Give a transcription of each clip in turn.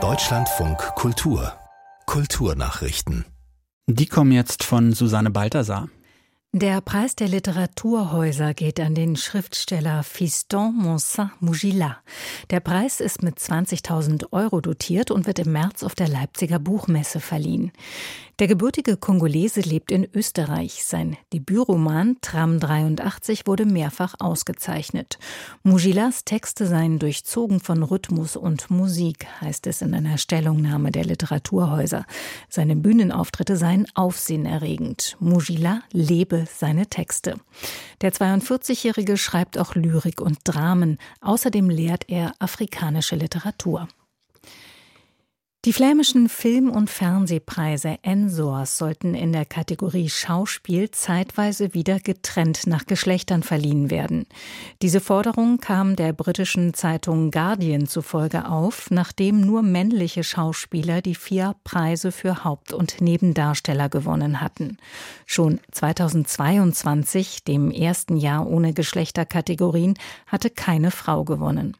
Deutschlandfunk Kultur Kulturnachrichten. Die kommen jetzt von Susanne Balthasar. Der Preis der Literaturhäuser geht an den Schriftsteller Fiston Monsa Mugila. Der Preis ist mit 20.000 Euro dotiert und wird im März auf der Leipziger Buchmesse verliehen. Der gebürtige Kongolese lebt in Österreich. Sein Debütroman Tram 83 wurde mehrfach ausgezeichnet. Mugilas Texte seien durchzogen von Rhythmus und Musik, heißt es in einer Stellungnahme der Literaturhäuser. Seine Bühnenauftritte seien aufsehenerregend. Mugila lebe seine Texte. Der 42-Jährige schreibt auch Lyrik und Dramen. Außerdem lehrt er afrikanische Literatur. Die flämischen Film- und Fernsehpreise Ensors sollten in der Kategorie Schauspiel zeitweise wieder getrennt nach Geschlechtern verliehen werden. Diese Forderung kam der britischen Zeitung Guardian zufolge auf, nachdem nur männliche Schauspieler die vier Preise für Haupt- und Nebendarsteller gewonnen hatten. Schon 2022, dem ersten Jahr ohne Geschlechterkategorien, hatte keine Frau gewonnen.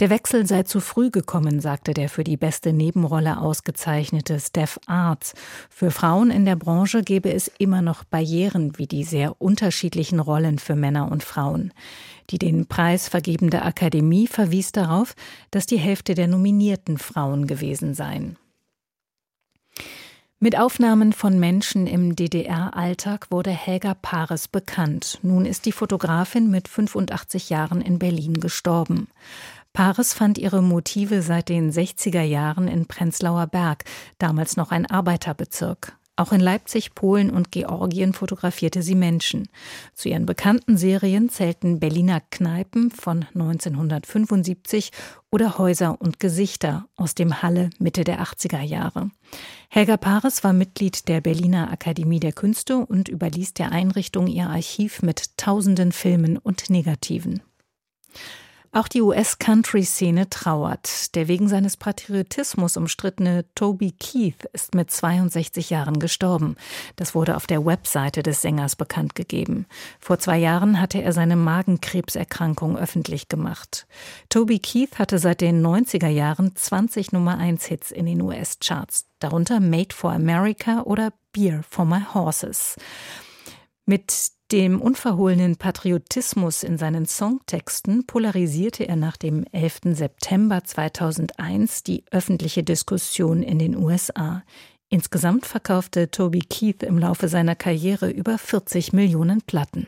Der Wechsel sei zu früh gekommen, sagte der für die beste Nebenrolle ausgezeichnete Steph Arts. Für Frauen in der Branche gebe es immer noch Barrieren wie die sehr unterschiedlichen Rollen für Männer und Frauen. Die den Preis vergebende Akademie verwies darauf, dass die Hälfte der Nominierten Frauen gewesen seien. Mit Aufnahmen von Menschen im DDR-Alltag wurde Helga Pares bekannt. Nun ist die Fotografin mit 85 Jahren in Berlin gestorben. Pares fand ihre Motive seit den 60er Jahren in Prenzlauer Berg, damals noch ein Arbeiterbezirk. Auch in Leipzig, Polen und Georgien fotografierte sie Menschen. Zu ihren bekannten Serien zählten Berliner Kneipen von 1975 oder Häuser und Gesichter aus dem Halle Mitte der 80er Jahre. Helga Pares war Mitglied der Berliner Akademie der Künste und überließ der Einrichtung ihr Archiv mit tausenden Filmen und Negativen. Auch die US-Country-Szene trauert. Der wegen seines Patriotismus umstrittene Toby Keith ist mit 62 Jahren gestorben. Das wurde auf der Webseite des Sängers bekannt gegeben. Vor zwei Jahren hatte er seine Magenkrebserkrankung öffentlich gemacht. Toby Keith hatte seit den 90er Jahren 20 Nummer 1 Hits in den US-Charts, darunter Made for America oder Beer for My Horses. Mit dem unverhohlenen Patriotismus in seinen Songtexten polarisierte er nach dem 11. September 2001 die öffentliche Diskussion in den USA. Insgesamt verkaufte Toby Keith im Laufe seiner Karriere über 40 Millionen Platten.